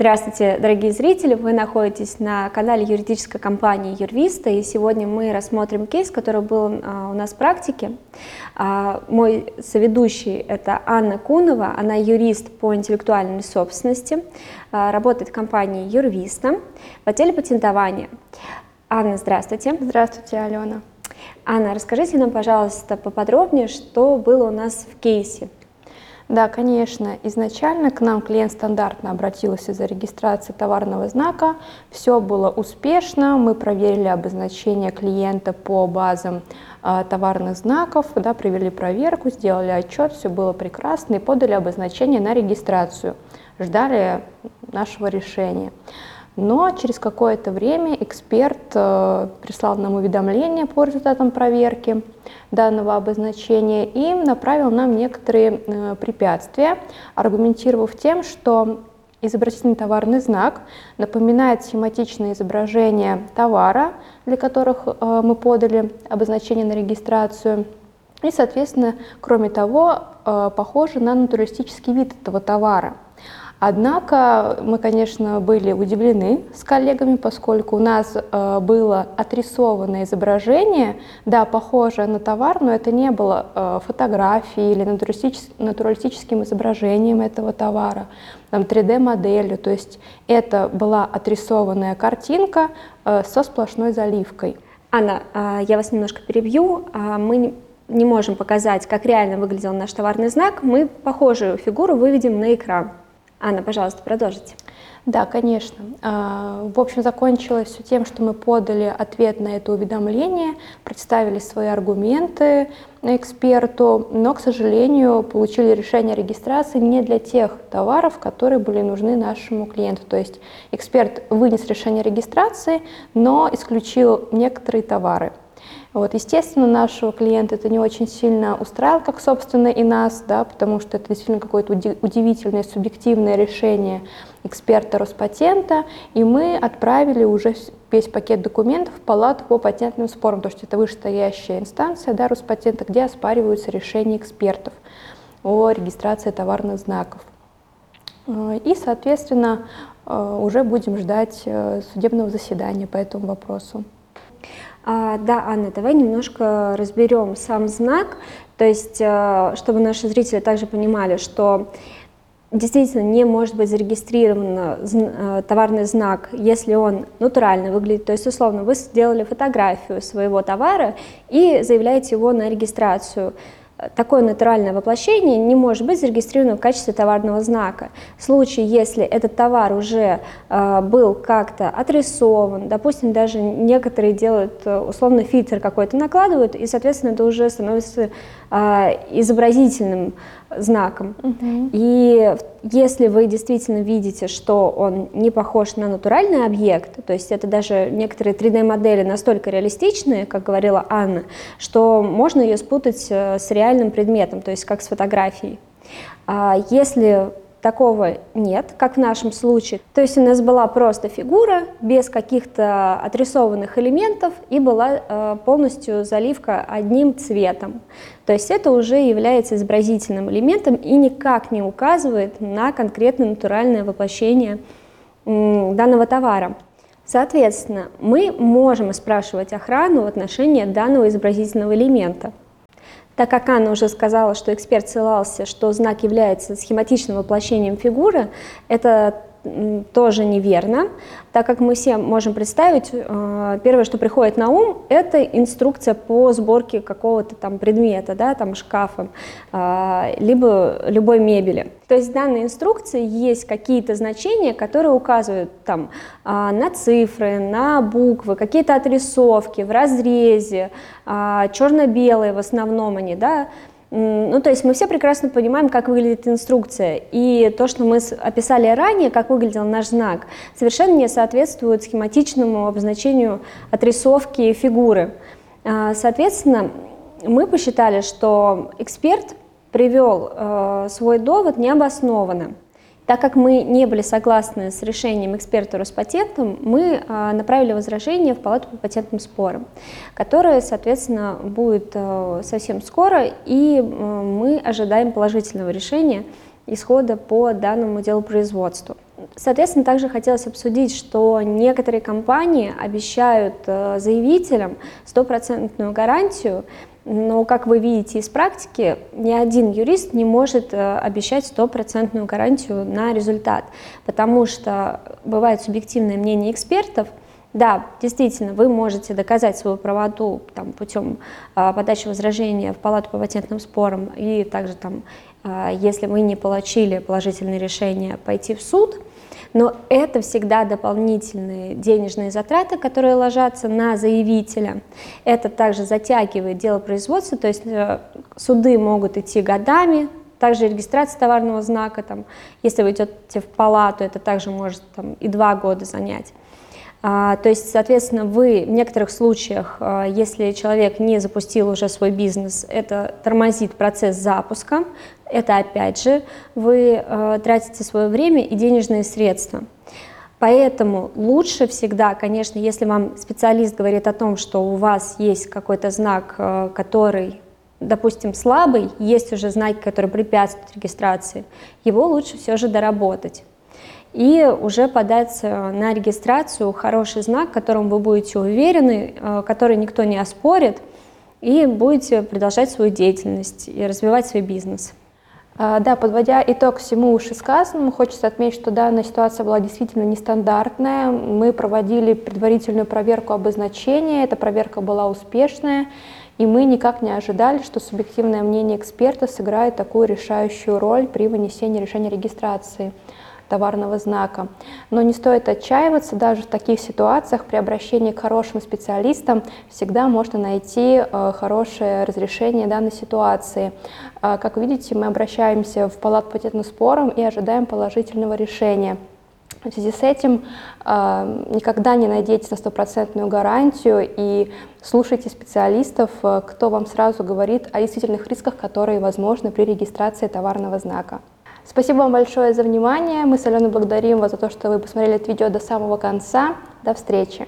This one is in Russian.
Здравствуйте, дорогие зрители! Вы находитесь на канале юридической компании Юрвиста, и сегодня мы рассмотрим кейс, который был а, у нас в практике. А, мой соведущий – это Анна Кунова, она юрист по интеллектуальной собственности, а, работает в компании Юрвиста в отделе патентования. Анна, здравствуйте. Здравствуйте, Алена. Анна, расскажите нам, пожалуйста, поподробнее, что было у нас в кейсе. Да, конечно. Изначально к нам клиент стандартно обратился за регистрацией товарного знака. Все было успешно. Мы проверили обозначение клиента по базам э, товарных знаков, да, провели проверку, сделали отчет, все было прекрасно и подали обозначение на регистрацию. Ждали нашего решения. Но через какое-то время эксперт э, прислал нам уведомление по результатам проверки данного обозначения и направил нам некоторые э, препятствия, аргументировав тем, что изобразительный товарный знак напоминает схематичное изображение товара, для которых э, мы подали обозначение на регистрацию, и, соответственно, кроме того, похоже на натуралистический вид этого товара – Однако мы, конечно, были удивлены с коллегами, поскольку у нас э, было отрисованное изображение, да, похожее на товар, но это не было э, фотографией или натуралистическим изображением этого товара, там 3D-моделью, то есть это была отрисованная картинка э, со сплошной заливкой. Анна, а, я вас немножко перебью. А, мы не можем показать, как реально выглядел наш товарный знак, мы похожую фигуру выведем на экран. Анна, пожалуйста, продолжите. Да, конечно. А, в общем, закончилось все тем, что мы подали ответ на это уведомление, представили свои аргументы эксперту, но, к сожалению, получили решение о регистрации не для тех товаров, которые были нужны нашему клиенту. То есть эксперт вынес решение о регистрации, но исключил некоторые товары. Вот, естественно, нашего клиента это не очень сильно устраивало, как, собственно, и нас, да, потому что это действительно какое-то удивительное субъективное решение эксперта Роспатента, и мы отправили уже весь пакет документов в палату по патентным спорам, потому что это вышестоящая инстанция да, Роспатента, где оспариваются решения экспертов о регистрации товарных знаков. И, соответственно, э, уже будем ждать э, судебного заседания по этому вопросу. А, да, Анна, давай немножко разберем сам знак, то есть, э, чтобы наши зрители также понимали, что действительно не может быть зарегистрирован э, товарный знак, если он натурально выглядит. То есть, условно, вы сделали фотографию своего товара и заявляете его на регистрацию такое натуральное воплощение не может быть зарегистрировано в качестве товарного знака. В случае, если этот товар уже э, был как-то отрисован, допустим, даже некоторые делают э, условно фильтр какой-то накладывают, и, соответственно, это уже становится э, изобразительным знаком. Угу. И если вы действительно видите, что он не похож на натуральный объект, то есть это даже некоторые 3D-модели настолько реалистичные, как говорила Анна, что можно ее спутать э, с реальным предметом, то есть как с фотографией. А если Такого нет, как в нашем случае. То есть у нас была просто фигура без каких-то отрисованных элементов и была э, полностью заливка одним цветом. То есть это уже является изобразительным элементом и никак не указывает на конкретное натуральное воплощение э, данного товара. Соответственно, мы можем спрашивать охрану в отношении данного изобразительного элемента. Так как Анна уже сказала, что эксперт ссылался, что знак является схематичным воплощением фигуры, это тоже неверно, так как мы все можем представить, э, первое, что приходит на ум, это инструкция по сборке какого-то там предмета, да, там шкафа, э, либо любой мебели. То есть в данной инструкции есть какие-то значения, которые указывают там э, на цифры, на буквы, какие-то отрисовки в разрезе, черно-белые в основном они, да, ну, то есть мы все прекрасно понимаем, как выглядит инструкция, и то, что мы описали ранее, как выглядел наш знак, совершенно не соответствует схематичному обозначению отрисовки фигуры. А, соответственно, мы посчитали, что эксперт привел э, свой довод необоснованно. Так как мы не были согласны с решением эксперта Роспатентом, мы а, направили возражение в Палату по патентным спорам, которое, соответственно, будет а, совсем скоро, и мы ожидаем положительного решения исхода по данному делу производству. Соответственно, также хотелось обсудить, что некоторые компании обещают э, заявителям стопроцентную гарантию, но, как вы видите из практики, ни один юрист не может э, обещать стопроцентную гарантию на результат, потому что бывает субъективное мнение экспертов, да, действительно, вы можете доказать свою правоту там, путем а, подачи возражения в палату по патентным спорам и также там, а, если вы не получили положительное решение, пойти в суд, но это всегда дополнительные денежные затраты, которые ложатся на заявителя. Это также затягивает дело производства, то есть э, суды могут идти годами, также регистрация товарного знака, там, если вы идете в палату, это также может там, и два года занять. А, то есть, соответственно, вы в некоторых случаях, а, если человек не запустил уже свой бизнес, это тормозит процесс запуска, это опять же вы а, тратите свое время и денежные средства. Поэтому лучше всегда, конечно, если вам специалист говорит о том, что у вас есть какой-то знак, который, допустим, слабый, есть уже знаки, которые препятствуют регистрации, его лучше все же доработать и уже подать на регистрацию хороший знак, которым вы будете уверены, э, который никто не оспорит, и будете продолжать свою деятельность и развивать свой бизнес. А, да, подводя итог всему вышесказанному, хочется отметить, что данная ситуация была действительно нестандартная. Мы проводили предварительную проверку обозначения, эта проверка была успешная, и мы никак не ожидали, что субъективное мнение эксперта сыграет такую решающую роль при вынесении решения регистрации товарного знака. Но не стоит отчаиваться, даже в таких ситуациях при обращении к хорошим специалистам всегда можно найти э, хорошее разрешение данной ситуации. Э, как видите, мы обращаемся в палату патентным спором и ожидаем положительного решения. В связи с этим э, никогда не надейтесь на стопроцентную гарантию и слушайте специалистов, э, кто вам сразу говорит о действительных рисках, которые возможны при регистрации товарного знака. Спасибо вам большое за внимание. Мы с Аленой благодарим вас за то, что вы посмотрели это видео до самого конца. До встречи!